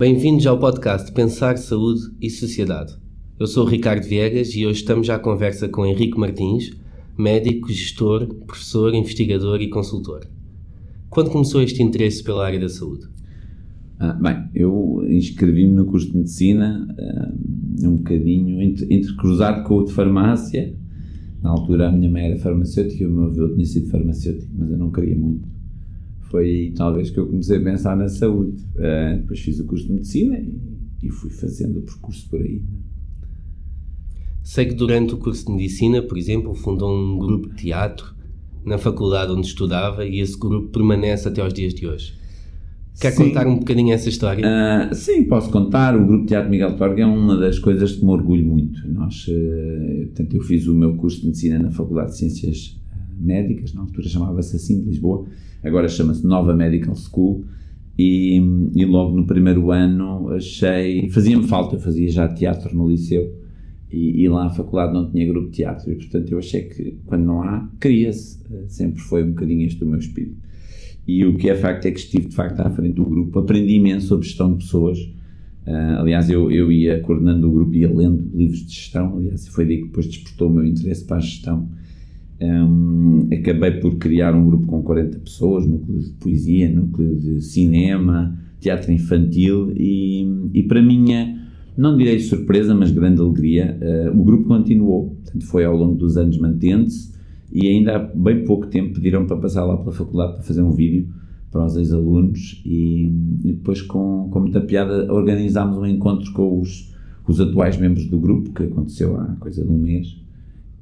Bem-vindos ao podcast Pensar Saúde e Sociedade. Eu sou o Ricardo Viegas e hoje estamos à conversa com Henrique Martins, médico, gestor, professor, investigador e consultor. Quando começou este interesse pela área da saúde? Ah, bem, eu inscrevi-me no curso de medicina ah, um bocadinho entre, entre cruzado com o de farmácia. Na altura a minha mãe era farmacêutica e o meu avô tinha sido farmacêutico, mas eu não queria muito. Foi aí talvez que eu comecei a pensar na saúde. Uh, depois fiz o curso de medicina e, e fui fazendo o percurso por aí. Sei que durante o curso de medicina, por exemplo, fundou um grupo de teatro na faculdade onde estudava e esse grupo permanece até aos dias de hoje. Quer sim. contar um bocadinho essa história? Uh, sim, posso contar. O Grupo de Teatro Miguel Torga é uma das coisas que me orgulho muito. Nós, uh, portanto, eu fiz o meu curso de Medicina na Faculdade de Ciências Médicas, na altura chamava-se assim, de Lisboa, agora chama-se Nova Medical School, e, e, logo no primeiro ano achei, fazia-me falta, eu fazia já teatro no liceu, e, e, lá a faculdade não tinha grupo de teatro, e portanto eu achei que quando não há, cria-se, eh, sempre foi um bocadinho este o meu espírito. E o que é facto é que estive de facto à frente do grupo, aprendi imenso sobre gestão de pessoas. Uh, aliás, eu, eu ia coordenando o grupo, ia lendo livros de gestão. Aliás, foi daí que depois despertou o meu interesse para a gestão. Um, acabei por criar um grupo com 40 pessoas, núcleo de poesia, núcleo de cinema, teatro infantil e, e para minha, não direi surpresa, mas grande alegria, uh, o grupo continuou. Portanto, foi ao longo dos anos mantendo-se e ainda há bem pouco tempo pediram para passar lá pela faculdade para fazer um vídeo para os ex-alunos e, e, depois com, com muita piada organizámos um encontro com os, os atuais membros do grupo, que aconteceu há coisa de um mês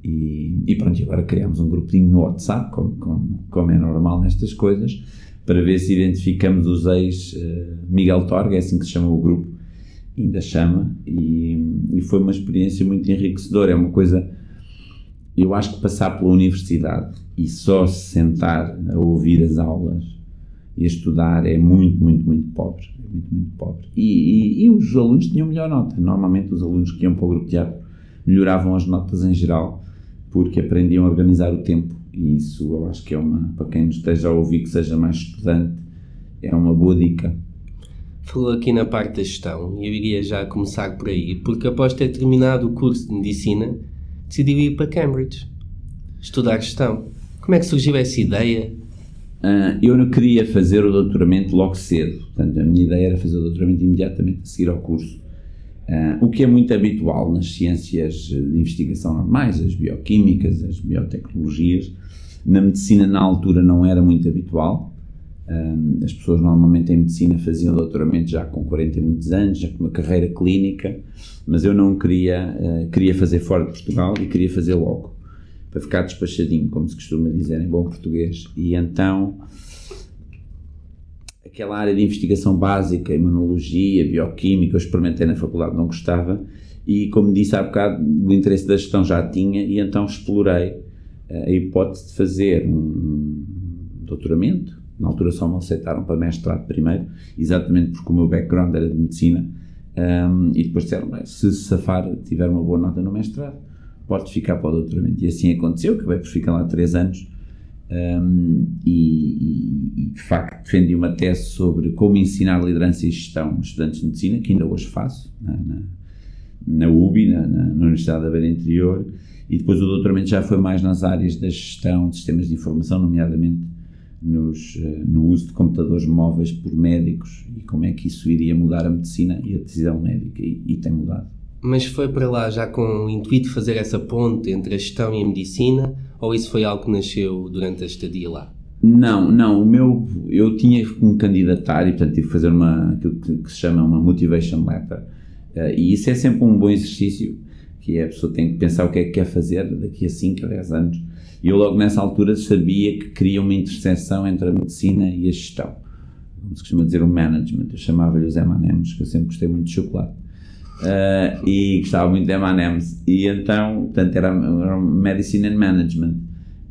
e, e pronto, agora criámos um grupinho no WhatsApp, como, como, como, é normal nestas coisas, para ver se identificamos os ex uh, Miguel Torga, é assim que se chama o grupo, ainda chama, e, e foi uma experiência muito enriquecedora, é uma coisa eu acho que passar pela universidade e só se sentar a ouvir as aulas e a estudar é muito, muito, muito pobre. É muito, muito pobre. E, e, e, os alunos tinham melhor nota. Normalmente os alunos que iam para o grupo de teatro melhoravam as notas em geral porque aprendiam a organizar o tempo. E isso eu acho que é uma, para quem nos esteja a ouvir que seja mais estudante, é uma boa dica. Falou aqui na parte da gestão e eu iria já começar por aí, porque após ter terminado o curso de medicina, decidiu ir para Cambridge estudar gestão. Como é que surgiu essa ideia? Uh, eu não queria fazer o doutoramento logo cedo, portanto, a minha ideia era fazer o doutoramento imediatamente a seguir ao curso. Uh, o que é muito habitual nas ciências de investigação normais, as bioquímicas, as biotecnologias. Na medicina, na altura, não era muito habitual. Uh, as pessoas normalmente em medicina faziam doutoramento já com 40 e muitos anos, já com uma carreira clínica, mas eu não queria, uh, queria fazer fora de Portugal e queria fazer logo, para ficar despachadinho, como se costuma dizer em bom português. E então, aquela área de investigação básica, imunologia, bioquímica, eu experimentei na faculdade, não gostava, e como disse há bocado, o interesse da gestão já tinha, e então explorei uh, a hipótese de fazer um doutoramento. Na altura só me aceitaram para mestrado primeiro, exatamente porque o meu background era de medicina, um, e depois disseram, se safar, tiver uma boa nota no mestrado, pode ficar para o doutoramento. E assim aconteceu, acabei por ficar lá três anos, um, e, e, de facto defendi uma tese sobre como ensinar liderança e gestão aos estudantes de medicina, que ainda hoje faço, na, na, na UBI, na, na, Universidade da Beira Interior, e depois o doutoramento já foi mais nas áreas da gestão de sistemas de informação, nomeadamente nos, eh, no uso de computadores móveis por médicos e como é que isso iria mudar a medicina e a decisão médica, e, e tem mudado. Mas foi para lá já com o intuito de fazer essa ponte entre a gestão e a medicina, ou isso foi algo que nasceu durante a estadia lá? Não, não, o meu, eu tinha que me candidatar e portanto tive que fazer uma, aquilo que, se chama uma motivation letter, uh, e isso é sempre um bom exercício, que é a pessoa tem que pensar o que é que quer fazer daqui a 5 a 10 anos, e eu logo nessa altura sabia que queria uma interseção entre a medicina e a gestão. Como se costuma dizer, o management. Eu chamava-lhe os M&M's, que eu sempre gostei muito de chocolate. Uh, e gostava muito de M&M's. E então, portanto, era, era Medicine and Management.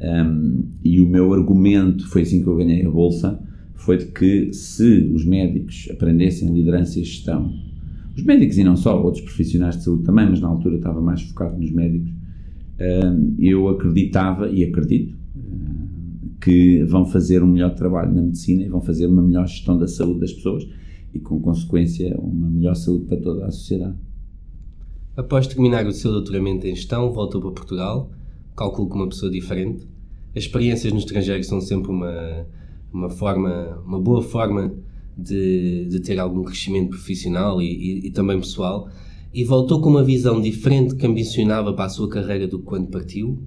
Um, e o meu argumento, foi assim que eu ganhei a bolsa, foi de que se os médicos aprendessem liderança e gestão, os médicos e não só, outros profissionais de saúde também, mas na altura estava mais focado nos médicos, eu acreditava e acredito que vão fazer um melhor trabalho na medicina e vão fazer uma melhor gestão da saúde das pessoas e, com consequência, uma melhor saúde para toda a sociedade. Após terminar o seu doutoramento em gestão, voltou para Portugal, calculo que uma pessoa diferente. As experiências no estrangeiro são sempre uma, uma forma, uma boa forma de, de ter algum crescimento profissional e, e, e, também pessoal. E voltou com uma visão diferente que ambicionava para a sua carreira do que quando partiu?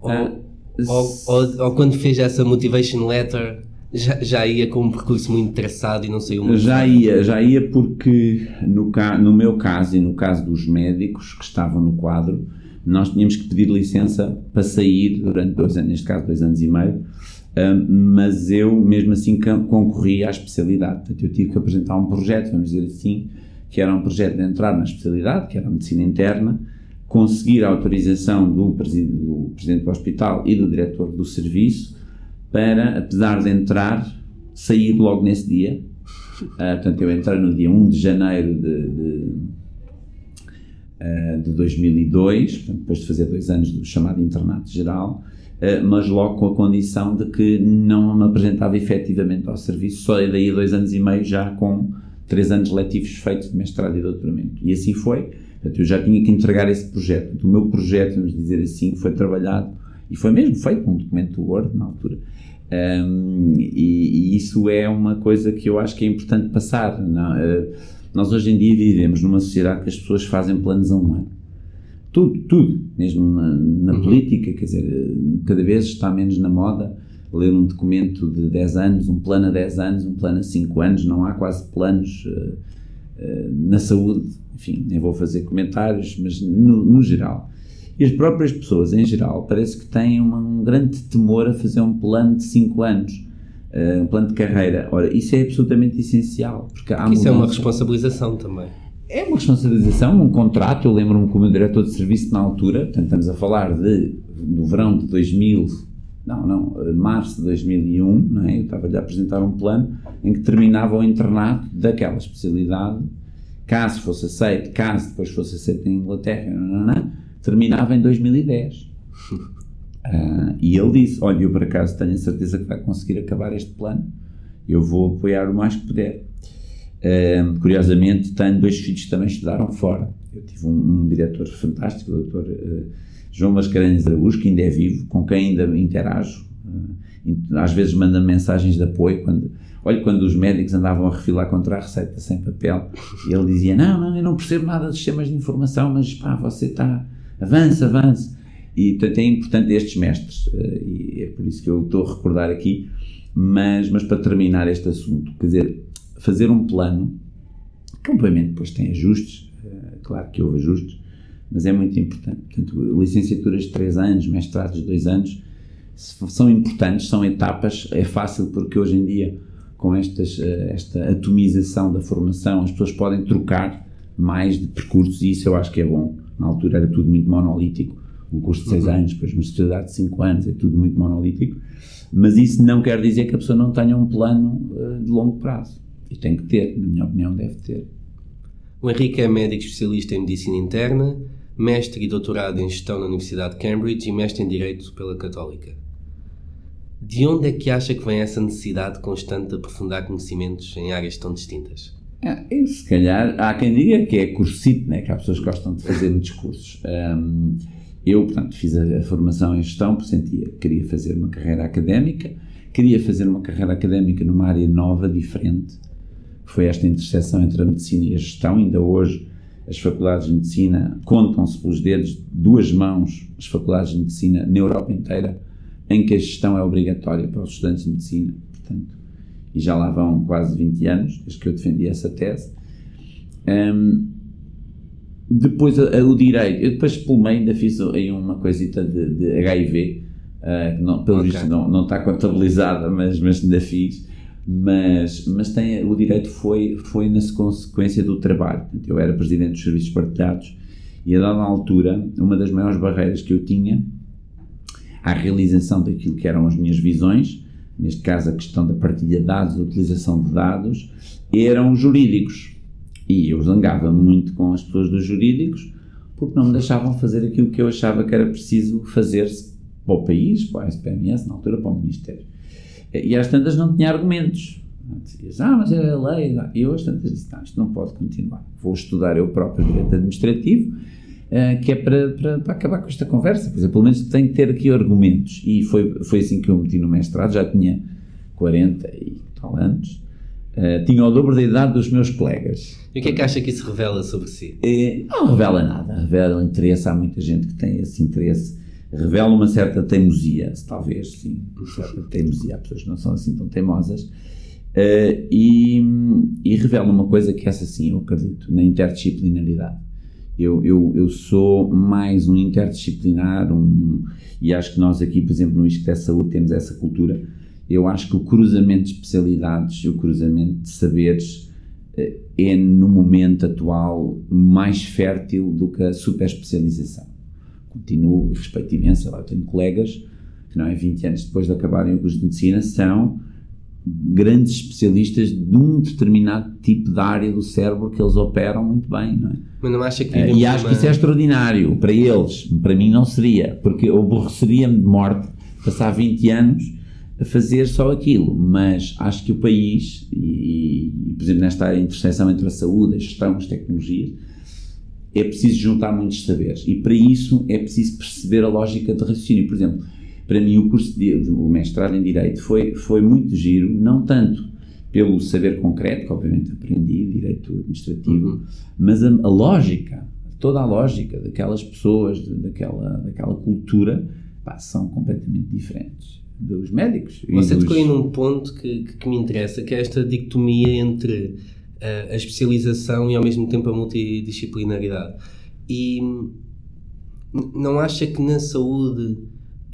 Ou, ah, ou, ou, ou, quando fez essa motivation letter já, já ia com um percurso muito traçado e não saiu muito Já ia, já ia porque no, no meu caso e no caso dos médicos que estavam no quadro, nós tínhamos que pedir licença para sair durante dois anos, neste caso dois anos e meio, mas eu mesmo assim concorri à especialidade. Portanto, eu tive que apresentar um projeto, vamos dizer assim, que era um projeto de entrar na especialidade, que era a medicina interna, conseguir a autorização do, presidente do, presidente do hospital e do diretor do serviço para, apesar de entrar, sair logo nesse dia. Uh, portanto, eu entrei no dia 1 de janeiro de, de, uh, de 2002, portanto, depois de fazer dois anos do chamado internato geral, uh, mas logo com a condição de que não me apresentava efetivamente ao serviço, só daí dois anos e meio já com três anos letivos feitos de mestrado e doutoramento. E assim foi. Portanto, eu já tinha que entregar esse projeto. O meu projeto, vamos dizer assim, foi trabalhado e foi mesmo feito um documento Word na altura. Um, e, e, isso é uma coisa que eu acho que é importante passar. Não? Uh, nós hoje em dia vivemos numa sociedade que as pessoas fazem planos a um ano. Tudo, tudo, mesmo na, na uhum. política, quer dizer, cada vez está menos na moda ler um documento de 10 anos, um plano a 10 anos, um plano a 5 anos, não há quase planos uh, uh, na saúde, enfim, nem vou fazer comentários, mas no, no geral. E as próprias pessoas, em geral, parece que têm uma, um grande temor a fazer um plano de 5 anos, uh, um plano de carreira. Ora, isso é absolutamente essencial. Porque há isso é uma responsabilização também. É uma responsabilização, um contrato. Eu lembro-me como diretor de serviço na altura, portanto, estamos a falar de, do verão de 2000, não, não, eh, março de 2001, não é? eu estava-lhe a apresentar um plano em que terminava o internato daquela especialidade, caso fosse aceito, caso depois fosse aceito em Inglaterra, não, não, não, terminava em 2010. Uh, ah, e ele disse: Olha, eu por acaso tenho a certeza que vai conseguir acabar este plano, eu vou apoiar o mais que puder. Uh, curiosamente, tenho dois filhos que também estudaram fora. Eu tive um, um diretor fantástico, o doutor uh, João Mascarenhas Araújo, que ainda é vivo, com quem ainda interajo. às vezes manda mensagens de apoio quando Olha, quando os médicos andavam a refilar contra a receita sem papel, ele dizia: Não, não, eu não percebo nada dos sistemas de informação, mas pá, você está avança, avança. E portanto é importante estes mestres, eh, e é por isso que eu estou a recordar aqui. Mas, mas para terminar este assunto, quer dizer, fazer um plano, que obviamente depois tem ajustes, eh, claro que houve ajustes, mas é muito importante. Portanto, licenciaturas de 3 anos, mestrados de 2 anos, são importantes, são etapas, é fácil porque hoje em dia, com estas, eh, esta atomização da formação, as pessoas podem trocar mais de percursos e isso eu acho que é bom na altura era tudo muito monolítico, um curso de 6 uhum. anos, depois uma especialidade de 5 anos, é tudo muito monolítico, mas isso não quer dizer que a pessoa não tenha um plano uh, de longo prazo. E tem que ter, na minha opinião, deve ter. O Henrique é médico especialista em medicina interna, mestre e doutorado em gestão na Universidade de Cambridge e mestre em direito pela Católica. De onde é que acha que vem essa necessidade constante de aprofundar conhecimentos em áreas tão distintas? É, se calhar, há quem diga que é cursito, né? que há pessoas que gostam de fazer muitos cursos. Um, eu, portanto, fiz a, a, formação em gestão, porque sentia que queria fazer uma carreira académica, queria fazer uma carreira académica numa área nova, diferente, que foi esta interseção entre a medicina e a gestão. Ainda hoje, as faculdades de medicina contam-se pelos dedos, duas mãos, as faculdades de medicina na Europa inteira, em que a gestão é obrigatória para os estudantes de medicina. Portanto, e já lá vão quase 20 anos, desde que eu defendi essa tese. Um, depois a, a, o direito, eu depois pelo meio ainda fiz aí uma coisita de, de HIV, uh, ah, que não, pelo okay. visto não, não está contabilizada, mas, mas ainda fiz. Mas, mas tem, o direito foi, foi na consequência do trabalho. Eu era presidente dos serviços partilhados e a dada altura, uma das maiores barreiras que eu tinha à realização daquilo que eram as minhas visões neste caso a questão da partilha de dados, a utilização de dados, eram jurídicos. E eu zangava muito com as pessoas dos jurídicos porque não me deixavam fazer aquilo que eu achava que era preciso fazer-se para o país, para a SPMS, na altura para o Ministério. E às tantas não tinha argumentos. Dizias, ah, mas é a lei. E eu, às tantas, disse, não, isto não pode continuar. Vou estudar eu próprio direito administrativo, uh, que é para, para, para, acabar com esta conversa. Quer dizer, pelo menos tenho que ter aqui argumentos. E foi, foi assim que eu meti no mestrado, já tinha 40 e tal anos. Uh, tinha o dobro da idade dos meus colegas. E o que é que acha que isso revela sobre si? É, não revela nada. Revela interesse. Há muita gente que tem esse interesse. Revela uma certa teimosia, talvez, sim. Uma certa teimosia. Há pessoas que não são assim tão teimosas. Uh, e, e, revela uma coisa que essa sim, eu acredito, na interdisciplinaridade. Eu, eu, eu sou mais um interdisciplinar, um, e acho que nós aqui, por exemplo, no ISCTE Saúde temos essa cultura. Eu acho que o cruzamento de especialidades, o cruzamento de saberes, uh, é no momento atual mais fértil do que a superespecialização. Continuo e respeito imenso, eu tenho colegas que não é 20 anos depois de acabarem o curso de medicina são grandes especialistas de um determinado tipo de área do cérebro que eles operam muito bem, não é? Mas não acha que uh, E acho uma... que isso é extraordinário para eles, para mim não seria, porque eu aborreceria-me de morte passar 20 anos a fazer só aquilo, mas acho que o país, e, e por exemplo nesta interseção entre a saúde, a gestão, as tecnologias, é preciso juntar muitos saberes e para isso é preciso perceber a lógica de raciocínio. Por exemplo, para mim o curso de, o mestrado em Direito foi, foi muito giro, não tanto pelo saber concreto, que obviamente aprendi, Direito Administrativo, uhum. mas a, a, lógica, toda a lógica daquelas pessoas, daquela, daquela cultura, pá, são completamente diferentes dos médicos. Você dos... tocou aí num ponto que, que, me interessa, que é esta dicotomia entre uh, a especialização e ao mesmo tempo a multidisciplinaridade. E não acha que na saúde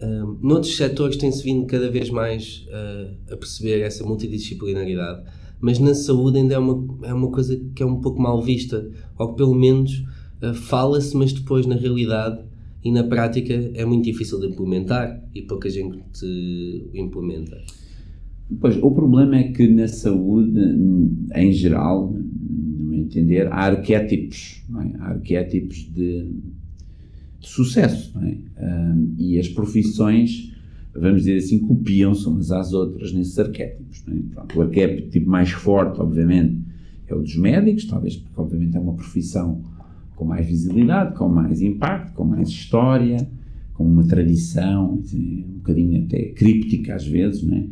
um, noutros setores tem-se vindo cada vez mais uh, a perceber essa multidisciplinaridade, mas na saúde ainda é uma, é uma coisa que é um pouco mal vista, ou que pelo menos uh, fala-se, mas depois na realidade e na prática é muito difícil de implementar e pouca gente implementa. Pois, o problema é que na saúde, em geral, no meu entender, há arquétipos, é? há arquétipos de de sucesso. É? Um, e as profissões, vamos dizer assim, copiam-se umas às outras nesses arquétipos. É? Pronto, o arquétipo mais forte, obviamente, é o dos médicos, talvez porque, obviamente, é uma profissão com mais visibilidade, com mais impacto, com mais história, com uma tradição, assim, um bocadinho até críptica às vezes, não é?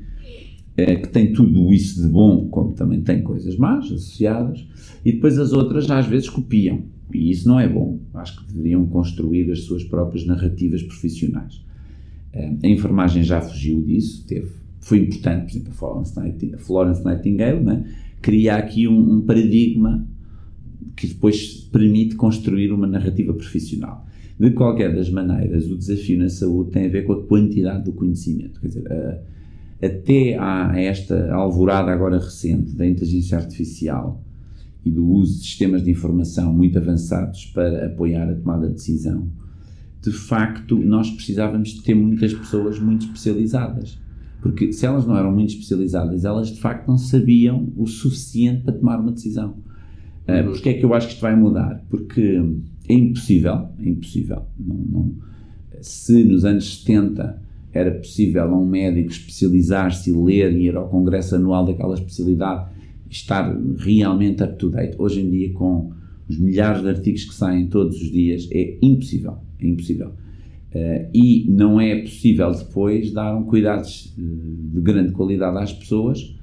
É, que tem tudo isso de bom, como também tem coisas más associadas, e depois as outras às vezes copiam. E isso não é bom. Acho que deveriam construir as suas próprias narrativas profissionais. Eh, a enfermagem já fugiu disso, teve, foi importante, por exemplo, a Florence Nightingale, né? cria aqui um, um, paradigma que depois permite construir uma narrativa profissional. De qualquer das maneiras, o desafio na saúde tem a ver com a quantidade do conhecimento. Quer dizer, a, até a esta alvorada agora recente da inteligência artificial, e do uso de sistemas de informação muito avançados para apoiar a tomada de decisão, de facto nós precisávamos de ter muitas pessoas muito especializadas. Porque se elas não eram muito especializadas, elas de facto não sabiam o suficiente para tomar uma decisão. Uh, Porque é que eu acho que isto vai mudar? Porque é impossível, é impossível. Não, não, se nos anos 70 era possível a um médico especializar-se e ler e ir ao congresso anual daquela especialidade estar realmente up to date. Hoje em dia, com os milhares de artigos que saem todos os dias, é impossível. É impossível. Uh, e não é possível depois dar um cuidados eh, de grande qualidade às pessoas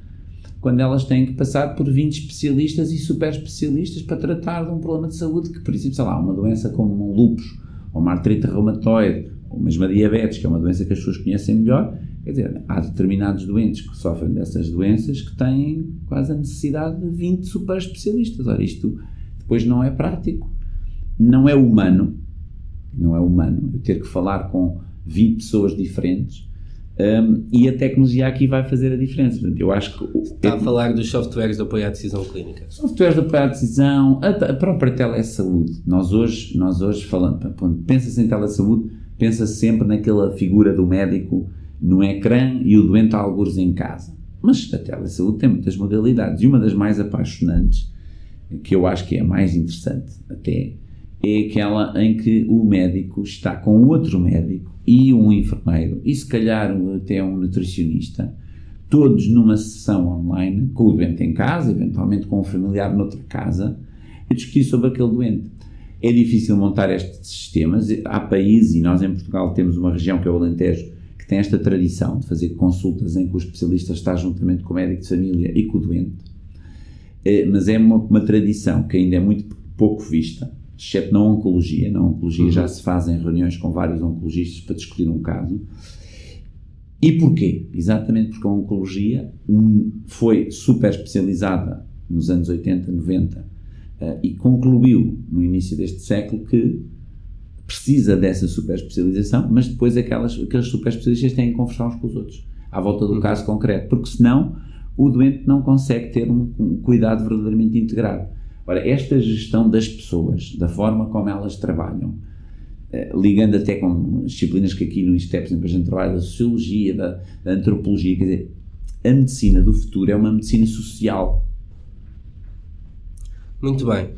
quando elas têm que passar por 20 especialistas e super especialistas para tratar de um problema de saúde que, por exemplo, sei lá, uma doença como um lúpus, ou uma artrite reumatoide, ou mesmo a diabetes, que é uma doença que as pessoas conhecem melhor, Quer dizer, há determinados doentes que sofrem dessas doenças que têm quase a necessidade de 20 super especialistas. Ora, isto depois não é prático, não é humano, não é humano eu ter que falar com 20 pessoas diferentes um, e a tecnologia aqui vai fazer a diferença. Portanto, eu acho que. Está a falar dos softwares de apoio à decisão clínica. Softwares de apoio à decisão, a, a própria telesaúde. Nós hoje, nós hoje falando, quando pensa-se em telesaúde, pensa -se sempre naquela figura do médico no ecrã e o doente a alguns em casa. Mas a telesaúde tem muitas modalidades e uma das mais apaixonantes, que eu acho que é a mais interessante até, é aquela em que o médico está com outro médico e um enfermeiro e se calhar até um nutricionista todos numa sessão online, com o doente em casa, eventualmente com um familiar noutra casa, a discutir sobre aquele doente. É difícil montar estes sistemas. Há países, e nós em Portugal temos uma região que é o Alentejo, tem esta tradição de fazer consultas em que o especialista está juntamente com o médico de família e com o doente. É, mas é uma, uma tradição que ainda é muito pouco vista, exceto na oncologia. Na oncologia uhum. já se fazem reuniões com vários oncologistas para discutir um caso. E porquê? Exatamente porque a oncologia foi super especializada nos anos 80, 90 uh, e concluiu no início deste século que precisa dessa super especialização, mas depois aquelas, aqueles super especialistas têm que conversar uns com os outros à volta do uhum. caso concreto, porque senão o doente não consegue ter um, um cuidado verdadeiramente integrado. Ora, esta gestão das pessoas, da forma como elas trabalham, eh, ligando até com disciplinas que aqui no ISTEP, por exemplo, a gente trabalha da sociologia, da, da, antropologia, quer dizer, a medicina do futuro é uma medicina social. Muito bem.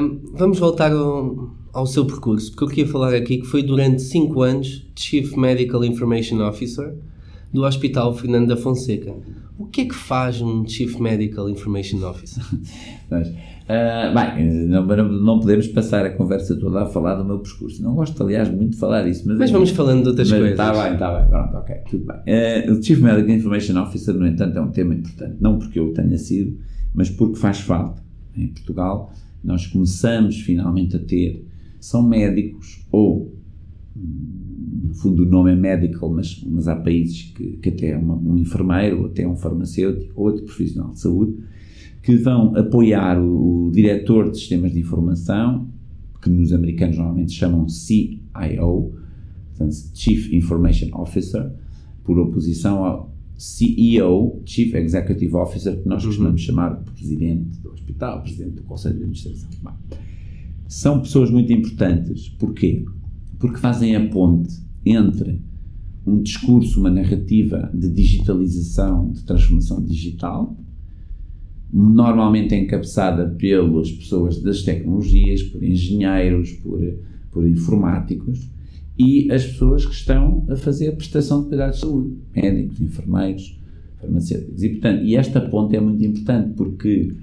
Um, vamos voltar ao, ao, seu percurso, porque eu queria falar aqui que foi durante 5 anos Chief Medical Information Officer do Hospital Fernando da Fonseca. O que é que faz um Chief Medical Information Officer? Mas, Uh, bem, não, não, podemos passar a conversa toda a falar do meu percurso. Não gosto, aliás, muito de falar isso. Mas, mas vamos falando de outras coisas. Está bem, está bem. Pronto, ok, tudo bem. Uh, o Chief Medical Information Officer, no entanto, é um tema importante. Não porque eu tenha sido, mas porque faz falta. Em Portugal, nós começamos finalmente a ter, são médicos ou, no fundo o nome é medical, mas, mas há países que, que até uma, um enfermeiro, ou até um farmacêutico, ou outro profissional de saúde, que vão apoiar o, o diretor de sistemas de informação, que nos americanos normalmente chamam CIO, portanto, Chief Information Officer, por oposição ao CEO, Chief Executive Officer, que nós uhum. costumamos chamar presidente do hospital, presidente do Conselho de Administração. São pessoas muito importantes. Porquê? Porque fazem a ponte entre um discurso, uma narrativa de digitalização, de transformação digital, normalmente encabeçada pelas pessoas das tecnologias, por engenheiros, por, por informáticos, e as pessoas que estão a fazer a prestação de cuidados de saúde, médicos, enfermeiros, farmacêuticos. E, portanto, e esta ponte é muito importante porque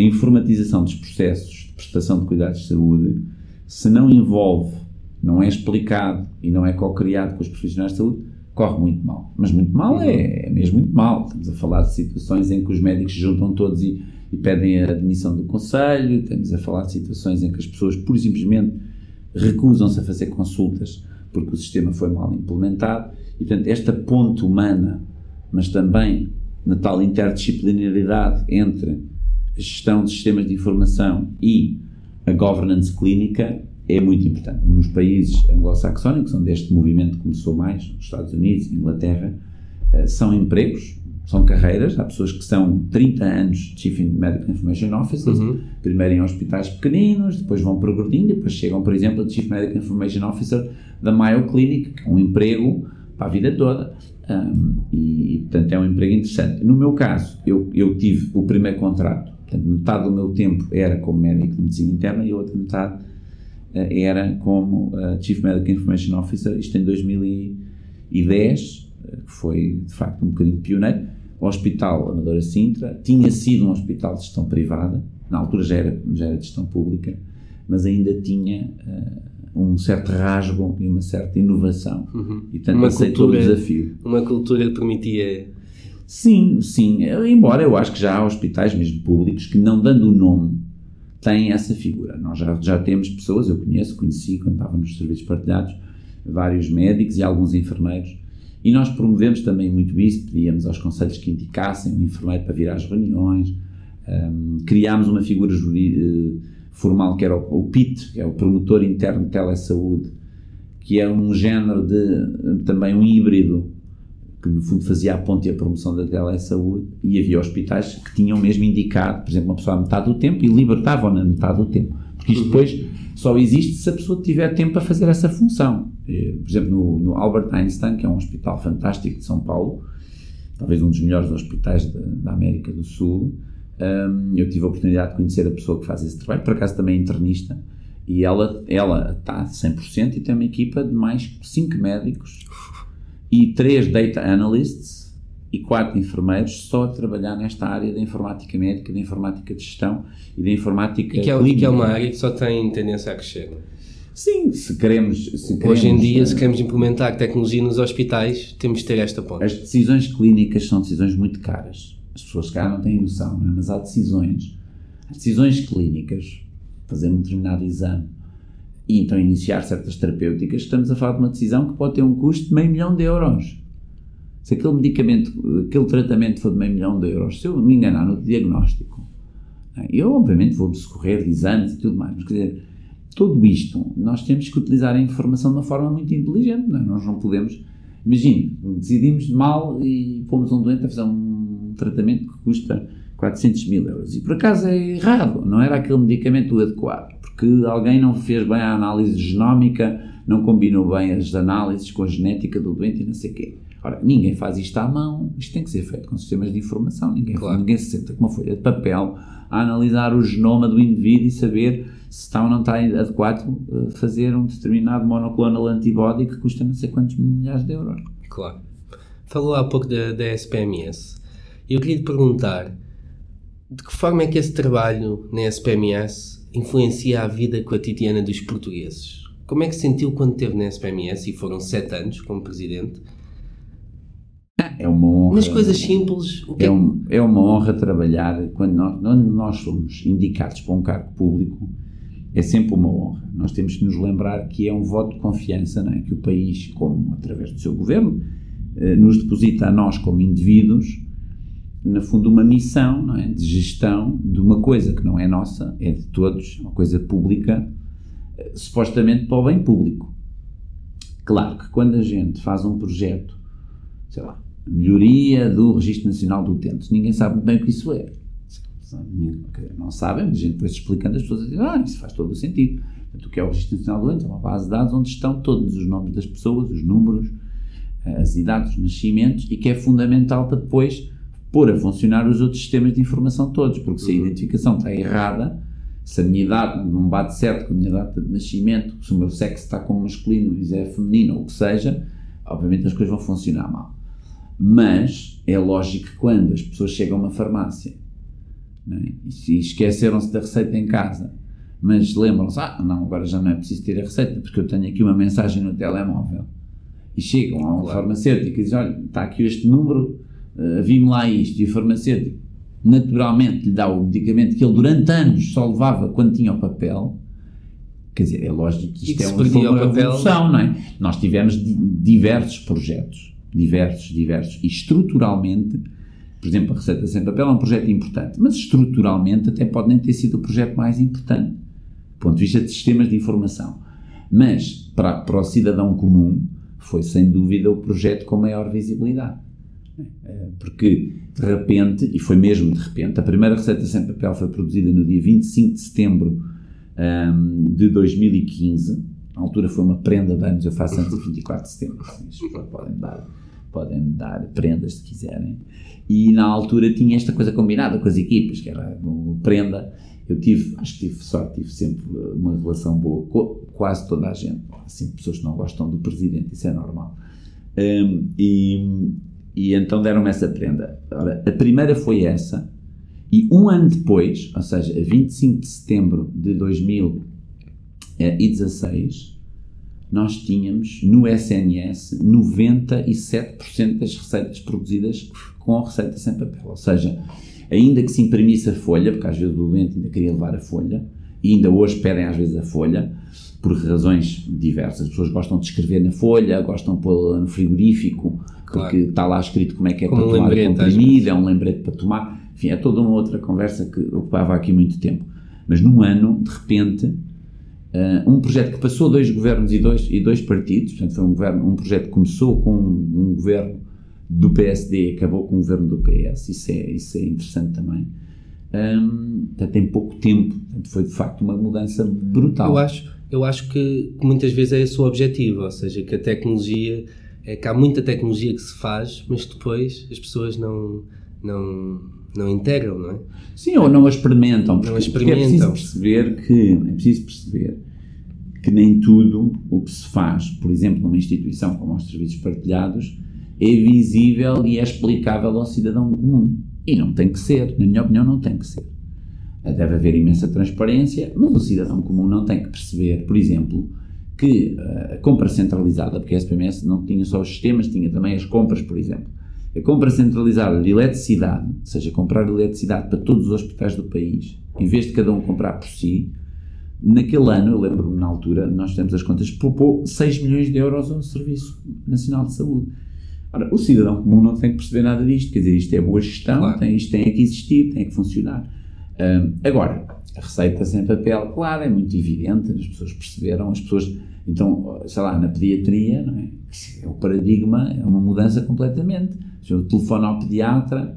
a informatização dos processos de prestação de cuidados de saúde, se não envolve, não é explicado e não é co-criado com os profissionais de saúde, corre muito mal. Mas muito mal é, é, mesmo muito mal. Estamos a falar de situações em que os médicos se juntam todos e, e pedem a admissão do conselho, estamos a falar de situações em que as pessoas, pura e simplesmente, recusam-se a fazer consultas porque o sistema foi mal implementado. E, portanto, esta ponte humana, mas também na tal interdisciplinaridade entre gestão de sistemas de informação e a governance clínica, é muito importante. Nos países anglo-saxónicos, onde este movimento começou mais, nos Estados Unidos, Inglaterra, eh, são empregos, são carreiras. Há pessoas que são 30 anos Chief Medical Information Officers, uhum. primeiro em hospitais pequeninos, depois vão progredindo, depois chegam, por exemplo, a Chief Medical Information Officer da Mayo Clinic, que é um emprego para a vida toda. Um, e, portanto, é um emprego interessante. No meu caso, eu, eu tive o primeiro contrato, portanto, metade do meu tempo era como médico de medicina interna e a outra metade eh, era como uh, Chief Medical Information Officer, isto em 2010, eh, que foi de facto um bocadinho pioneiro. O Hospital Amadora Sintra tinha sido um hospital de gestão privada, na altura já era, já era de gestão pública, mas ainda tinha uh, um certo rasgo e uma certa inovação. Uhum. E tanto aceitou o desafio. Uma cultura que permitia. Sim, sim. Embora eu acho que já há hospitais mesmo públicos que, não dando o nome tem essa figura. Nós já, já temos pessoas, eu conheço, conheci quando estava nos serviços partilhados, vários médicos e alguns enfermeiros, e nós promovemos também muito isso, pedíamos aos conselhos que indicassem um enfermeiro para vir às reuniões, um, criámos uma figura uh, formal que era o, o PIT, que é o Promotor Interno de Telesaúde, que é um género de, também um híbrido que no fundo fazia a ponte e a promoção da telesaúde, e havia hospitais que tinham mesmo indicado, por exemplo, uma pessoa a metade do tempo e libertavam na metade do tempo. Porque isto uhum. depois só existe se a pessoa tiver tempo para fazer essa função. Por exemplo, no, no Albert Einstein, que é um hospital fantástico de São Paulo, talvez um dos melhores hospitais da, da América do Sul, um, eu tive a oportunidade de conhecer a pessoa que faz esse trabalho, por acaso também é internista, e ela, ela está 100% e tem uma equipa de mais 5 médicos e três data analysts e quatro enfermeiros só a trabalhar nesta área da informática médica, da informática de gestão e da informática e que é, clínica. E que é uma área que só tem tendência a crescer. Sim, se queremos, se queremos... Hoje em dia, se queremos implementar tecnologia nos hospitais, temos de ter esta ponta. As decisões clínicas são decisões muito caras. As pessoas cá não têm noção, não é? mas há decisões. As decisões clínicas, fazer um determinado exame e então iniciar certas terapêuticas, estamos a falar de uma decisão que pode ter um custo de meio milhão de euros. Se aquele medicamento, aquele tratamento for de meio milhão de euros, se eu me enganar no diagnóstico, é? eu obviamente vou socorrer de exames e tudo mais, mas quer dizer, tudo isto, nós temos que utilizar a informação de uma forma muito inteligente, não é? Nós não podemos. Imagine, decidimos mal e fomos um doente a fazer um tratamento que custa 400 mil euros. E por acaso é errado, não era aquele medicamento adequado, porque alguém não fez bem a análise genómica, não combinou bem as análises com a genética do doente e não sei o quê. Ora, ninguém faz isto à mão, isto tem que ser feito com sistemas de informação, ninguém, claro. ninguém se senta com uma folha de papel a analisar o genoma do indivíduo e saber se está ou não está adequado eh, fazer um determinado monoclonal antibody que custa não sei quantos milhares de euros. Claro. Falou há pouco da, da SPMS. Eu queria lhe perguntar de que forma é que esse trabalho na SPMS influencia a vida cotidiana dos portugueses? Como é que se sentiu quando esteve na SPMS e foram sete anos como presidente? É uma honra. Nas coisas simples, o que é, é, um, é uma honra trabalhar quando nós, quando nós somos indicados para um cargo público. É sempre uma honra. Nós temos que nos lembrar que é um voto de confiança, não é? que o país, como através do seu governo, eh, nos deposita a nós como indivíduos, no fundo, uma missão é? de gestão de uma coisa que não é nossa, é de todos, uma coisa pública, eh, supostamente para o bem público. Claro que quando a gente faz um projeto, sei lá, melhoria do Registro Nacional do Utente. Ninguém sabe bem o que isso é. Não sabem, a gente depois explicando, as pessoas dizem, ah, isso faz todo o sentido. Portanto, o que é o Registro Nacional do Utente? É uma base de dados onde estão todos os nomes das pessoas, os números, as idades, os nascimentos, e que é fundamental para depois pôr a funcionar os outros sistemas de informação todos, porque se a identificação está errada, se a minha idade não bate certo com a minha data de nascimento, se o meu sexo está como masculino e é feminino, ou o que seja, obviamente as coisas vão funcionar mal. Mas é lógico que quando as pessoas chegam a uma farmácia é? e esqueceram-se da receita em casa, mas lembram-se, ah, não, agora já não é preciso ter a receita porque eu tenho aqui uma mensagem no telemóvel. E chegam a um claro. farmacêutico e dizem, olha, está aqui este número, uh, vi-me lá isto. E o farmacêutico naturalmente lhe dá o medicamento que ele durante anos só levava quando tinha o papel. Quer dizer, é lógico que isto é uma, uma evolução, não é? Nós tivemos diversos projetos diversos, diversos, e estruturalmente, por exemplo, a Receita Sem Papel é um projeto importante, mas estruturalmente até pode nem ter sido o projeto mais importante, do ponto de vista de sistemas de informação. Mas, para, para o cidadão comum, foi sem dúvida o projeto com maior visibilidade. É, porque, de repente, e foi mesmo de repente, a primeira Receita Sem Papel foi produzida no dia 25 de setembro um, de 2015, na altura foi uma prenda de anos, eu faço antes de 24 de setembro. podem dar, podem dar prendas se quiserem. E na altura tinha esta coisa combinada com as equipas, que era uma prenda. Eu tive, acho que tive sorte, tive sempre uma relação boa com quase toda a gente. Assim, pessoas que não gostam do presidente, isso é normal. Um, e, e então deram-me essa prenda. Ora, a primeira foi essa, e um ano depois, ou seja, a 25 de setembro de 2000 e 16, nós tínhamos no SNS 97% das receitas produzidas com a receita sem papel. Ou seja, ainda que se imprimisse a folha, porque às vezes o doente ainda queria levar a folha, e ainda hoje pedem às vezes a folha, por razões diversas. As pessoas gostam de escrever na folha, gostam de pô-la no frigorífico, porque claro. está lá escrito como é que é como para um tomar o comprimido, é um lembrete para tomar. Enfim, é toda uma outra conversa que ocupava aqui muito tempo. Mas num ano, de repente, Uh, um projeto que passou dois governos e dois, e dois partidos, portanto foi um, governo, um projeto que começou com um, um governo do PSD e acabou com um governo do PS, isso é, isso é interessante também. Um, portanto, em pouco tempo, portanto, foi de facto uma mudança brutal. Eu acho, eu acho que muitas vezes é esse o objetivo, ou seja, que a tecnologia, é que há muita tecnologia que se faz, mas depois as pessoas não, não, não integram, não é? Sim, ou não a experimentam. Porque, não experimentam. Porque é preciso perceber que é preciso perceber que nem tudo o que se faz, por exemplo, numa instituição como os serviços partilhados, é visível e é explicável ao cidadão comum. E não tem que ser, na minha opinião, não tem que ser. Deve haver imensa transparência, mas o cidadão comum não tem que perceber, por exemplo, que eh, a compra centralizada, porque a SPMS não tinha só os sistemas, tinha também as compras, por exemplo. A compra centralizada de eletricidade, ou seja, comprar eletricidade para todos os hospitais do país, em vez de cada um comprar por si, naquele ano, eu lembro-me na altura, nós temos as contas, poupou 6 milhões de euros ao Serviço Nacional de Saúde. Ora, o cidadão comum não tem que perceber nada disto, quer dizer, isto é boa gestão, claro. tem, isto tem que existir, tem que funcionar. Um, agora, a receita sem papel, claro, é muito evidente, as pessoas perceberam, as pessoas então, sei lá, na pediatria, não é? é o paradigma, é uma mudança completamente. Eu telefono ao pediatra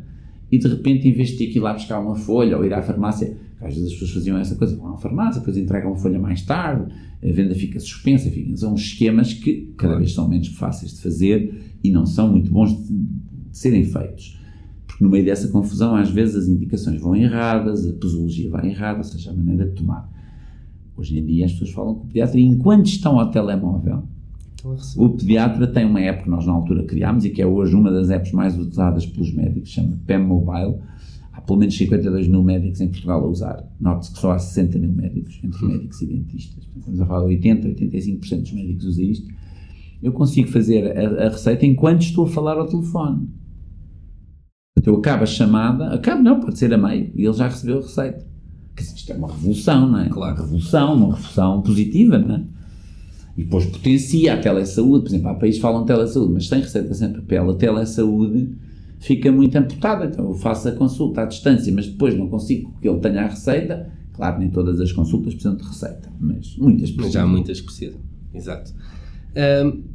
e de repente, em vez de ter que ir lá buscar uma folha ou ir à farmácia, às vezes as pessoas faziam essa coisa, vão à farmácia, depois entregam a folha mais tarde, a venda fica suspensa, enfim, são esquemas que cada vez são menos fáceis de fazer e não são muito bons de, de serem feitos. Porque no meio dessa confusão, às vezes as indicações vão erradas, a posologia vai errada, ou seja, a maneira de tomar. Hoje em dia as pessoas falam com o pediatra e enquanto estão ao telemóvel, o pediatra tem uma app que nós na altura criámos e que é hoje uma das apps mais utilizadas pelos médicos, chama PEM Mobile. Há pelo menos 52 mil médicos em Portugal a usar. Note-se que só há 60 mil médicos, entre médicos e dentistas. Estamos a falar de 80, 85% dos médicos usam isto. Eu consigo fazer a, a, receita enquanto estou a falar ao telefone. Então eu acabo a chamada, acabo não, pode ser a meio, e ele já recebeu a receita. Quer dizer, isto é uma revolução, não é? Claro. Uma revolução, uma revolução positiva, não é? E depois potencia a telesaúde, por exemplo, há países que falam telesaúde, mas sem receita, sem papel, a telesaúde fica muito amputada. Então eu faço a consulta à distância, mas depois não consigo que ele tenha a receita. Claro, nem todas as consultas precisam de receita, mas muitas precisam. Já há muitas que precisam, exato. Um,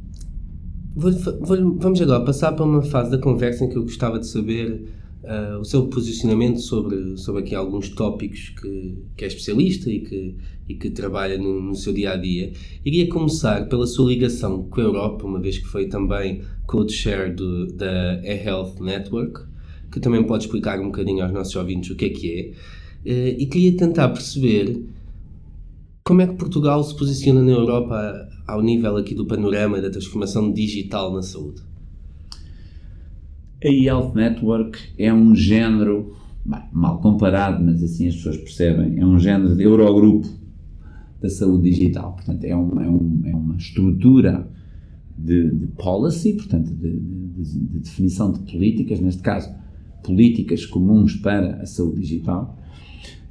vou, vamos agora passar para uma fase da conversa em que eu gostava de saber uh, o seu posicionamento sobre, sobre aqui alguns tópicos que, que é especialista e que, e que trabalha no, no seu dia a dia. Iria começar pela sua ligação com a Europa, uma vez que foi também co-chair da eHealth Network, que também pode explicar um bocadinho aos nossos ouvintes o que é que é. Uh, e queria tentar perceber como é que Portugal se posiciona na Europa ao nível aqui do panorama da transformação digital na saúde. A Health Network é um género, bem, mal comparado, mas assim as pessoas percebem, é um género de Eurogrupo da saúde digital. Portanto, é, um, é, um, é uma estrutura de, de policy, portanto, de, de, de, definição de políticas, neste caso, políticas comuns para a saúde digital,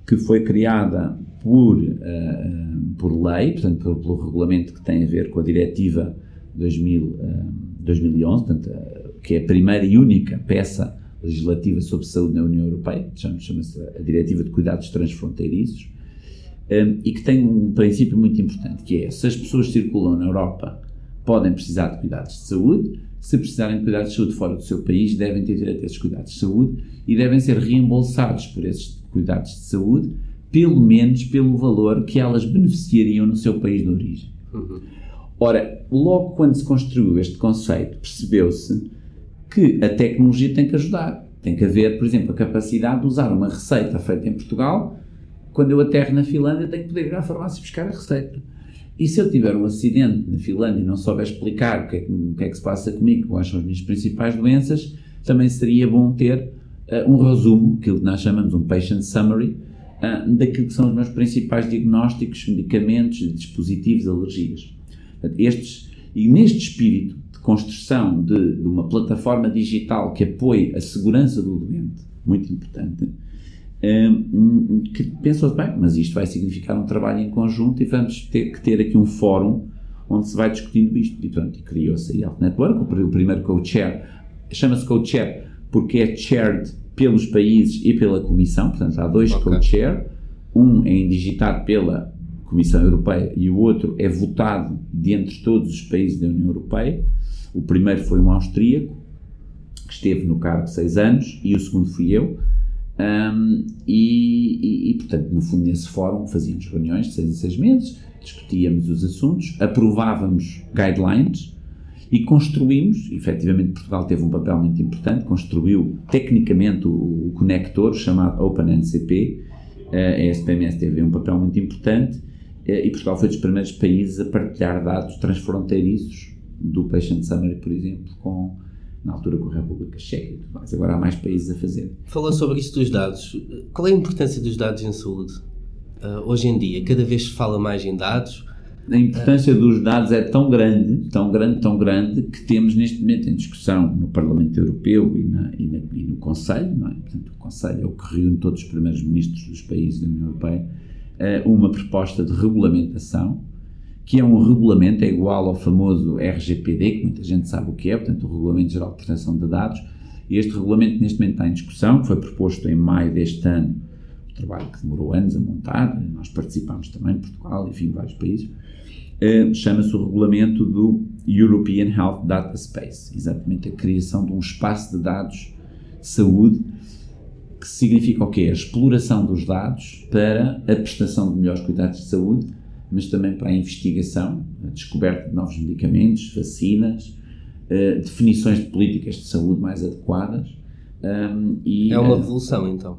que foi criada por, uh, por lei, portanto, pelo, pelo, regulamento que tem a ver com a Diretiva 2000, uh, 2011, portanto, que é a primeira e única peça legislativa sobre saúde na União Europeia, chama-se a Diretiva de Cuidados Transfronteiriços, um, e que tem um princípio muito importante, que é, se as pessoas circulam na Europa, podem precisar de cuidados de saúde, se precisarem de cuidados de saúde fora do seu país, devem ter direito a esses cuidados de saúde e devem ser reembolsados por esses cuidados de saúde, pelo menos pelo valor que elas beneficiariam no seu país de origem. Uhum. Ora, logo quando se construiu este conceito, percebeu-se que a tecnologia tem que ajudar. Tem que haver, por exemplo, a capacidade de usar uma receita feita em Portugal. Quando eu aterro na Finlândia, tenho que poder ir à farmácia buscar a receita. E se eu tiver um acidente na Finlândia e não souber explicar o que, é que, o que, é que se passa comigo, quais são as minhas principais doenças, também seria bom ter uh, um resumo, aquilo que nós chamamos um patient summary, uh, daquilo que são os meus principais diagnósticos, medicamentos, dispositivos, alergias. Estes, e neste espírito, construção de, de, uma plataforma digital que apoie a segurança do doente, muito importante, que pensou bem, mas isto vai significar um trabalho em conjunto e vamos ter que ter aqui um fórum onde se vai discutindo isto. E, portanto, criou-se a Health Network, o primeiro co-chair, chama-se co-chair porque é chaired pelos países e pela Comissão, portanto, há dois okay. co-chair, um é indigitado pela Comissão Europeia e o outro é votado de entre todos os países da União Europeia. O primeiro foi um austríaco, que esteve no cargo seis anos, e o segundo fui eu. Um, e, e, e, portanto, no fundo, nesse fórum fazíamos reuniões de seis em seis meses, discutíamos os assuntos, aprovávamos guidelines e construímos, efetivamente Portugal teve um papel muito importante, construiu tecnicamente o, o conector chamado OpenNCP, a SPMS teve um papel muito importante eh, e Portugal foi dos primeiros países a partilhar dados transfronteiriços do Patient Summary, por exemplo, com na altura com a República Checa e tudo mais. Agora há mais países a fazer. Falou sobre isso dos dados. Qual é a importância dos dados em saúde? Uh, hoje em dia, cada vez se fala mais em dados. A importância dos dados é tão grande, tão grande, tão grande, que temos neste momento em discussão no Parlamento Europeu e, na, e, na, e no Conselho, é? Portanto, o Conselho é o que reúne todos os primeiros ministros dos países da União Europeia, uh, uma proposta de regulamentação que é um regulamento, é igual ao famoso RGPD, que muita gente sabe o que é, portanto, o Regulamento Geral de Proteção de Dados. Este regulamento, neste momento, está em discussão, foi proposto em maio deste ano, um trabalho que demorou anos a montar, nós participámos também Portugal, enfim, vários países. Uh, Chama-se o regulamento do European Health Data Space, exatamente a criação de um espaço de dados de saúde que significa o quê? A exploração dos dados para a prestação de melhores cuidados de saúde mas também para a investigação, a descoberta de novos medicamentos, vacinas, uh, definições de políticas de saúde mais adequadas. Um, e, é uma eh, evolução, então?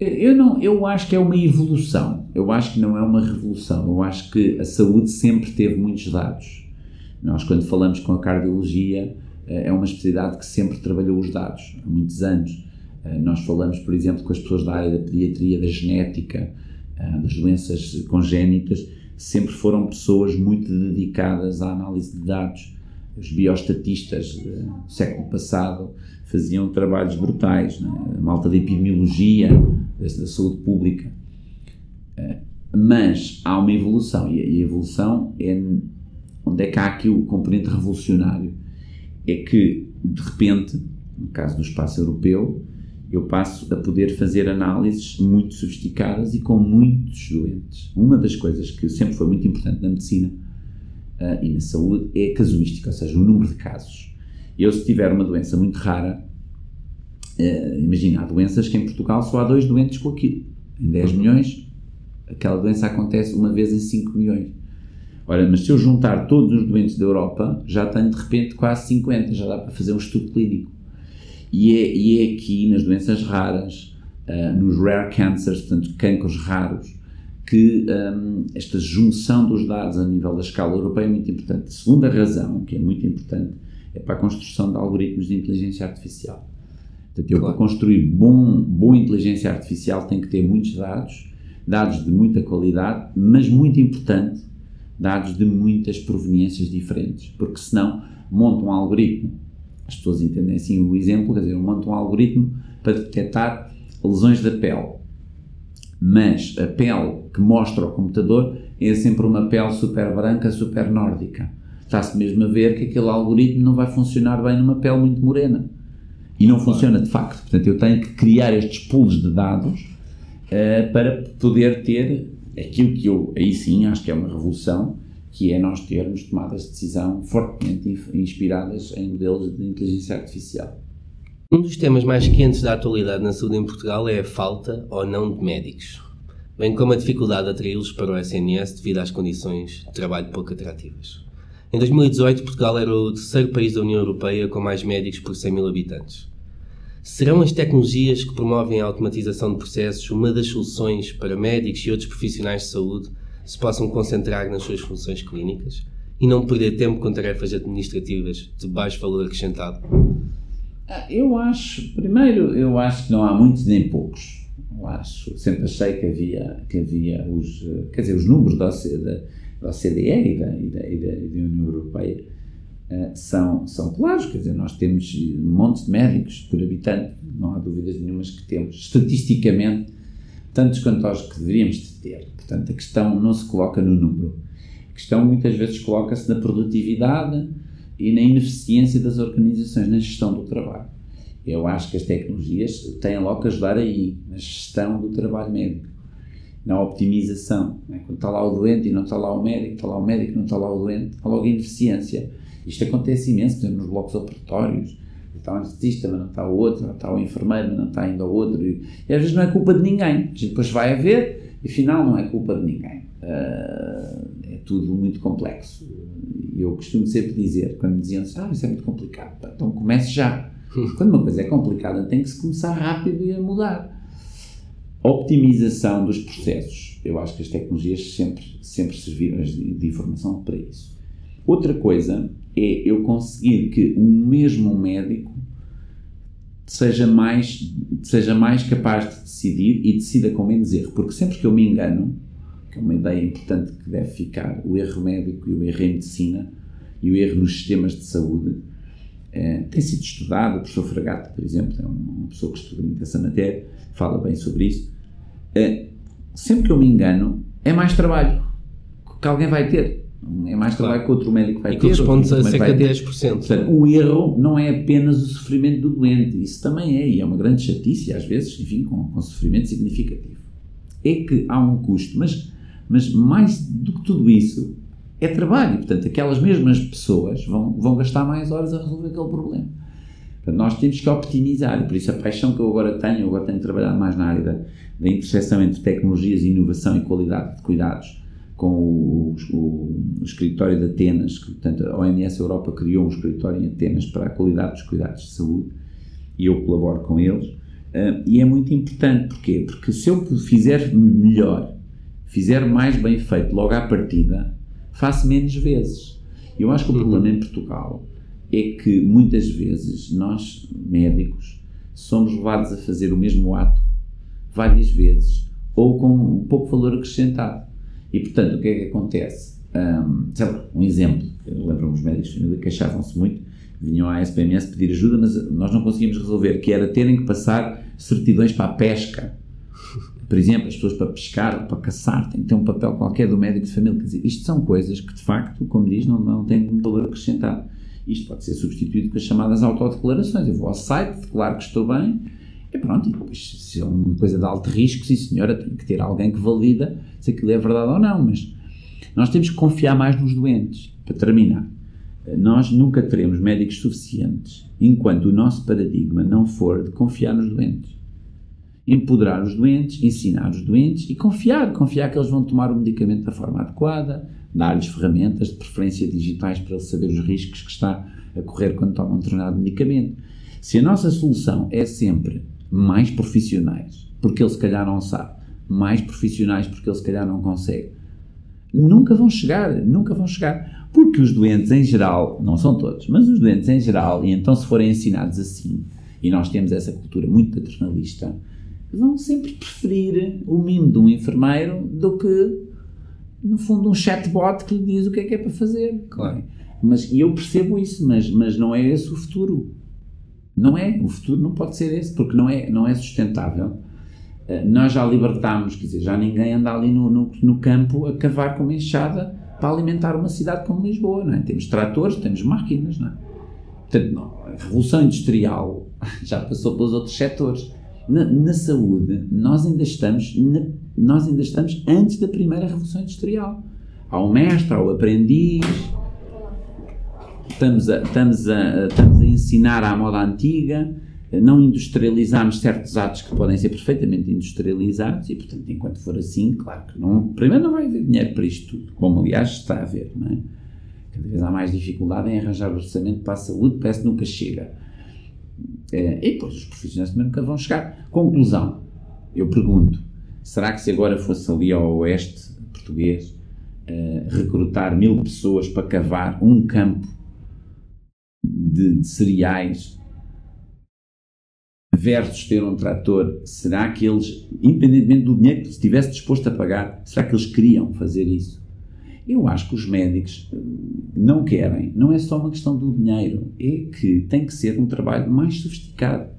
Eu, não, eu acho que é uma evolução. Eu acho que não é uma revolução. Eu acho que a saúde sempre teve muitos dados. Nós, quando falamos com a cardiologia, eh, é uma especialidade que sempre trabalhou os dados, há muitos anos. Nós falamos, por exemplo, com as pessoas da área da pediatria, da genética, ah, das doenças congénitas, sempre foram pessoas muito dedicadas à análise de dados. Os biostatistas do século passado faziam trabalhos brutais, né? a malta da epidemiologia, da saúde pública. Ah, mas há uma evolução, e a evolução é onde é que há aqui o componente revolucionário. É que, de repente, no caso do espaço europeu, eu passo a poder fazer análises muito sofisticadas e com muitos doentes. Uma das coisas que sempre foi muito importante na medicina uh, e na saúde é a casuística, ou seja, o número de casos. Eu, se tiver uma doença muito rara, uh, imagina, há doenças que em Portugal só há dois doentes com aquilo. Em 10 milhões, aquela doença acontece uma vez em 5 milhões. Ora, mas se eu juntar todos os doentes da Europa, já tenho de repente quase 50, já dá para fazer um estudo clínico. E é, e é aqui, nas doenças raras, uh, nos rare cancers, portanto, cancros raros, que um, esta junção dos dados a nível da escala europeia é muito importante. A segunda razão, que é muito importante, é para a construção de algoritmos de inteligência artificial. Portanto, eu, claro. para construir bom, boa inteligência artificial, tenho que ter muitos dados, dados de muita qualidade, mas muito importante, dados de muitas proveniências diferentes, porque senão monto um algoritmo as pessoas entendem assim o exemplo, quer dizer, eu monto um algoritmo para detectar lesões da pele. Mas a pele que mostra ao computador é sempre uma pele super branca, super nórdica. Está-se mesmo a ver que aquele algoritmo não vai funcionar bem numa pele muito morena. E não funciona de facto. Portanto, eu tenho que criar estes pools de dados uh, para poder ter aquilo que eu, aí sim, acho que é uma revolução, que é nós termos tomadas de decisão fortemente inspiradas em modelos de inteligência artificial. Um dos temas mais quentes da atualidade na saúde em Portugal é a falta ou não de médicos, bem como a dificuldade de atraí-los para o SNS devido às condições de trabalho pouco atrativas. Em 2018, Portugal era o terceiro país da União Europeia com mais médicos por 100 mil habitantes. Serão as tecnologias que promovem a automatização de processos uma das soluções para médicos e outros profissionais de saúde se possam concentrar nas suas funções clínicas e não perder tempo com tarefas administrativas de baixo valor acrescentado? Ah, eu acho, primeiro, eu acho que não há muitos nem poucos. Eu acho, sempre achei que havia, que havia os, quer dizer, os números da, OCDE, da OCDE e da, e da, e da, União Europeia são, são claros, quer dizer, nós temos montes de médicos por habitante, não há dúvidas nenhumas que temos. Estatisticamente, tantos quanto aos que deveríamos de ter. Portanto, a questão não se coloca no número. A questão muitas vezes coloca-se na produtividade e na ineficiência das organizações na gestão do trabalho. Eu acho que as tecnologias têm logo que ajudar aí, na gestão do trabalho médico, na optimização. Né? Quando está lá o doente e não está lá o médico, está lá o médico e não está lá o doente, há logo a ineficiência. Isto acontece imenso, por exemplo, nos blocos operatórios está o anestesista, mas não está o outro, está o enfermeiro, mas não está ainda o outro. E, e, às vezes não é culpa de ninguém. Depois vai a ver e afinal não é culpa de ninguém. Uh, é tudo muito complexo. E eu costumo sempre dizer, quando me diziam assim, ah, isso é muito complicado, então comece já. Quando uma coisa é complicada, tem que se começar rápido e a mudar. Optimização dos processos. Eu acho que as tecnologias sempre, sempre serviram de informação para isso. Outra coisa é eu conseguir que o mesmo médico seja mais, seja mais capaz de decidir e decida com menos erro. Porque sempre que eu me engano, que é uma ideia importante que deve ficar, o erro médico e o erro em medicina e o erro nos sistemas de saúde, é, tem sido estudado. O professor Fragato, por exemplo, é uma pessoa que estuda muito essa matéria, fala bem sobre isso. É, sempre que eu me engano, é mais trabalho que alguém vai ter. É mais claro. trabalho que outro médico vai e ter. E corresponde a cerca de 10%. Portanto, o erro não é apenas o sofrimento do doente. Isso também é, e é uma grande chatice, às vezes, enfim, com, com sofrimento significativo. É que há um custo, mas, mas mais do que tudo isso, é trabalho. Portanto, aquelas mesmas pessoas vão, vão gastar mais horas a resolver aquele problema. Portanto, nós temos que optimizar. Por isso, a paixão que eu agora tenho, eu agora tenho trabalhado mais na área da, da interseção entre tecnologias, inovação e qualidade de cuidados com o, o, o, escritório de Atenas, que, portanto, a OMS Europa criou um escritório em Atenas para a qualidade dos cuidados de saúde e eu colaboro com eles. Uh, e é muito importante, porquê? Porque se eu fizer melhor, fizer mais bem feito logo à partida, faço menos vezes. Eu acho que o uhum. problema em Portugal é que muitas vezes nós, médicos, somos levados a fazer o mesmo ato várias vezes ou com um pouco valor acrescentado. E, portanto, o que é que acontece? Um, sei lá, um exemplo. Eu lembro-me os médicos de família queixavam-se muito, vinham à SPMS pedir ajuda, mas nós não conseguimos resolver, que era terem que passar certidões para a pesca. Por exemplo, as pessoas para pescar, para caçar, têm que ter um papel qualquer do médico de família. Quer dizer, isto são coisas que, de facto, como diz, não, não têm valor acrescentado. Isto pode ser substituído com as chamadas autodeclarações. Eu vou ao site, declaro que estou bem, e pronto, e depois, se é uma coisa de alto risco, sim senhora, tem que ter alguém que valida se aquilo é verdade ou não, mas nós temos que confiar mais nos doentes. Para terminar, nós nunca teremos médicos suficientes enquanto o nosso paradigma não for de confiar nos doentes. Empoderar os doentes, ensinar os doentes e confiar, confiar que eles vão tomar o medicamento da forma adequada, dar-lhes ferramentas, de preferência digitais, para eles saber os riscos que está a correr quando tomam um determinado medicamento. Se a nossa solução é sempre mais profissionais, porque ele se calhar não sabe, mais profissionais porque ele se calhar não consegue. Nunca vão chegar, nunca vão chegar. Porque os doentes em geral, não são todos, mas os doentes em geral, e então se forem ensinados assim, e nós temos essa cultura muito paternalista, vão sempre preferir o mimo de um enfermeiro do que, no fundo, um chatbot que lhe diz o que é que é para fazer. Claro. Mas, e eu percebo isso, mas, mas não é esse o futuro. Não é, o futuro não pode ser esse, porque não é, não é sustentável. Uh, nós já libertámos, quer dizer, já ninguém anda ali no, no, no, campo a cavar com uma enxada para alimentar uma cidade como Lisboa, não é? Temos tratores, temos máquinas, não é? Portanto, não, a revolução industrial já passou pelos outros setores. Na, na saúde, nós ainda estamos na, nós ainda estamos antes da primeira revolução industrial. Há o mestre, há o aprendiz, estamos a, estamos a, estamos ensinar à moda antiga, não industrializamos certos atos que podem ser perfeitamente industrializados e, portanto, enquanto for assim, claro que não, primeiro não vai haver dinheiro para isto tudo, como aliás está a haver, não é? Cada vez há mais dificuldade em arranjar orçamento para a saúde, parece que nunca chega. É, e depois os profissionais também nunca vão chegar. Conclusão, eu pergunto, será que se agora fosse ali ao oeste português uh, recrutar mil pessoas para cavar um campo de, de cereais versus ter um trator, será que eles, independentemente do dinheiro que estivesse disposto a pagar, será que eles queriam fazer isso? Eu acho que os médicos eh, não querem, não é só uma questão do dinheiro, é que tem que ser um trabalho mais sofisticado.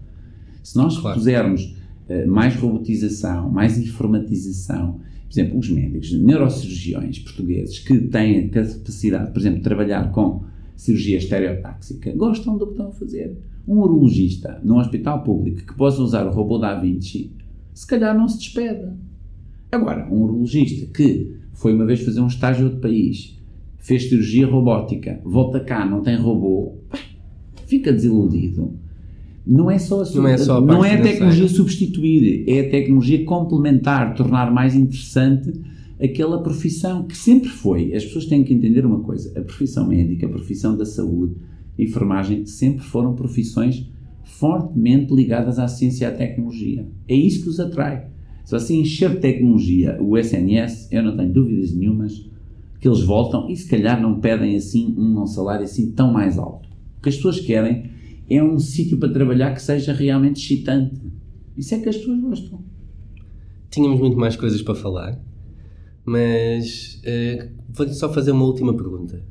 Se nós claro. pusermos uh, mais robotização, mais informatização, por exemplo, os médicos, neurocirurgiões portugueses que têm a capacidade, por exemplo, de trabalhar com cirurgia estereotáxica, gostam do que estão a fazer. Um urologista num hospital público que possa usar o robô da Vinci, se calhar não se despede. Agora, um urologista que foi uma vez fazer um estágio outro país, fez cirurgia robótica, volta cá, não tem robô, fica desiludido. Não é só a, não é, só a, não é a tecnologia substituir, é a tecnologia complementar, tornar mais interessante aquela profissão que sempre foi. As pessoas têm que entender uma coisa: a profissão médica, a profissão da saúde, enfermagem, sempre foram profissões fortemente ligadas à ciência e à tecnologia. É isso que os atrai. Se assim encher tecnologia o SNS, eu não tenho dúvidas nenhumas que eles voltam e se calhar não pedem assim um salário assim tão mais alto. O que as pessoas querem é um sítio para trabalhar que seja realmente excitante. Isso é que as pessoas gostam. Tínhamos muito mais coisas para falar, mas uh, vou-lhe só fazer uma última pergunta.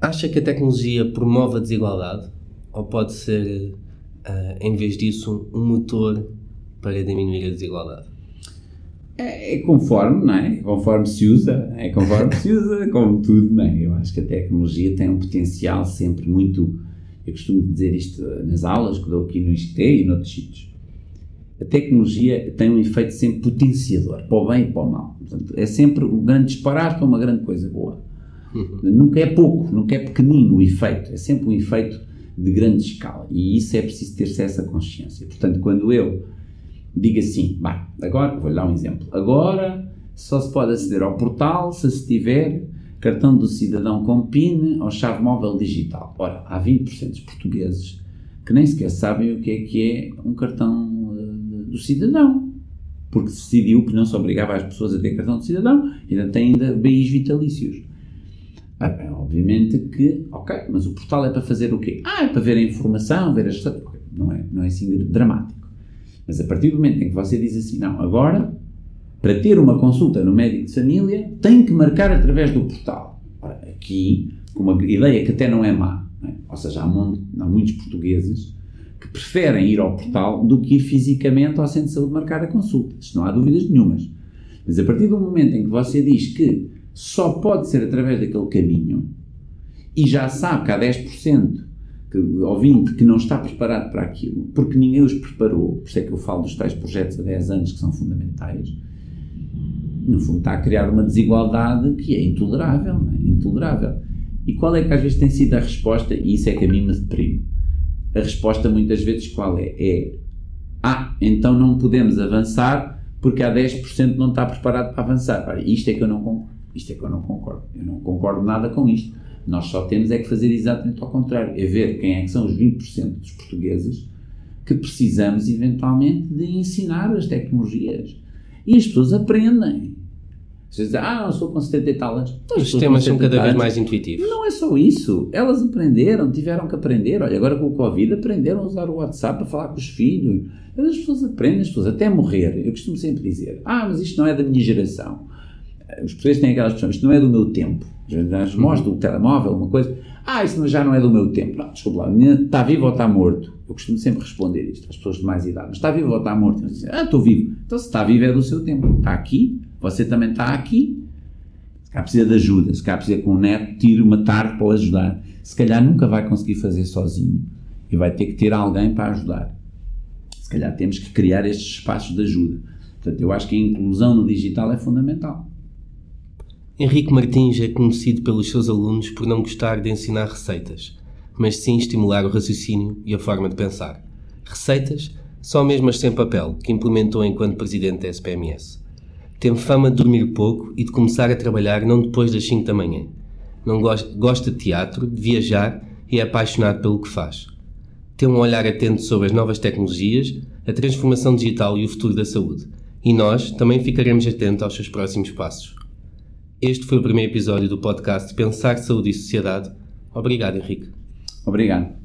Acha que a tecnologia promove a desigualdade? Ou pode ser, uh, em vez disso, um motor para diminuir a desigualdade? É, é, conforme, não é? Conforme se usa, é conforme se usa, como tudo, não é? Eu acho que a tecnologia tem um potencial sempre muito. Eu costumo dizer isto nas aulas que dou aqui no ISCTE e noutros sítios. A tecnologia tem um efeito sempre potenciador, para o bem e para o mal. Portanto, é sempre um grande disparate para uma grande coisa boa. Uhum. Nunca é pouco, nunca é pequenino o efeito, é sempre um efeito de grande escala. E isso é preciso ter-se essa consciência. Portanto, quando eu diga assim, bah, agora, vou-lhe dar um exemplo, agora só se pode aceder ao portal se se tiver cartão do cidadão com PIN ou chave móvel digital. Ora, há 20% dos portugueses que nem sequer sabem o que é que é um cartão do cidadão. Porque decidiu que não se obrigava as pessoas a ter cartão de cidadão, ainda tem ainda BIs vitalícios. Ah, obviamente que, ok, mas o portal é para fazer o quê? Ah, é para ver a informação, ver as. Não é, não é assim dramático. Mas a partir do momento em que você diz assim, não, agora, para ter uma consulta no médico de família, tem que marcar através do portal. Ora, aqui, com uma ideia que até não é má, não é? ou seja, há muitos portugueses que preferem ir ao portal do que ir fisicamente ao centro de saúde marcar a consulta. Isto não há dúvidas nenhumas. Mas a partir do momento em que você diz que só pode ser através daquele caminho e já sabe que há 10% que, ouvinte que não está preparado para aquilo, porque ninguém os preparou, por isso é que eu falo dos tais projetos há 10 anos que são fundamentais, no fundo está a criar uma desigualdade que é intolerável, é? intolerável. E qual é que às vezes tem sido a resposta, e isso é que a mim me deprime. A resposta muitas vezes qual é? É, ah, então não podemos avançar porque há 10% não está preparado para avançar. Ora, isto é que eu não concordo. Isto é que eu não concordo. Eu não concordo nada com isto. Nós só temos é que fazer exatamente ao contrário, é ver quem é que são os 20% dos portugueses que precisamos eventualmente de ensinar as tecnologias. E as pessoas aprendem. Vocês dizem, ah, eu sou com 70 e tal anos. Então, os sistemas são cada vez mais intuitivos. Não é só isso. Elas aprenderam, tiveram que aprender. Olha, agora com o Covid aprenderam a usar o WhatsApp para falar com os filhos. As pessoas aprendem, as pessoas até morrer. Eu costumo sempre dizer, ah, mas isto não é da minha geração. Os portugueses têm aquelas expressões, isto não é do meu tempo. Às mostro do telemóvel, uma coisa. Ah, isso já não é do meu tempo. Não, desculpa lá, está vivo ou está morto? Eu costumo sempre responder isto às pessoas de mais idade. Mas está vivo ou está morto? Dizem, ah, estou vivo. Então se está vivo é do seu tempo. Está aqui, você também está aqui. Se calhar precisa de ajuda, se calhar precisa que um neto tire uma tarde para o ajudar. Se calhar nunca vai conseguir fazer sozinho e vai ter que ter alguém para ajudar. Se calhar temos que criar estes espaços de ajuda. Portanto, eu acho que a inclusão no digital é fundamental. Henrique Martins é conhecido pelos seus alunos por não gostar de ensinar receitas, mas sim estimular o raciocínio e a forma de pensar. Receitas, só mesmo as sem papel, que implementou enquanto presidente da SPMS. Tem fama de dormir pouco e de começar a trabalhar não depois das 5 da manhã. Não gosta, gosta de teatro, de viajar e é apaixonado pelo que faz. Tem um olhar atento sobre as novas tecnologias, a transformação digital e o futuro da saúde. E nós também ficaremos atentos aos seus próximos passos. Este foi o primeiro episódio do podcast Pensar Saúde e Sociedade. Obrigado, Henrique. Obrigado.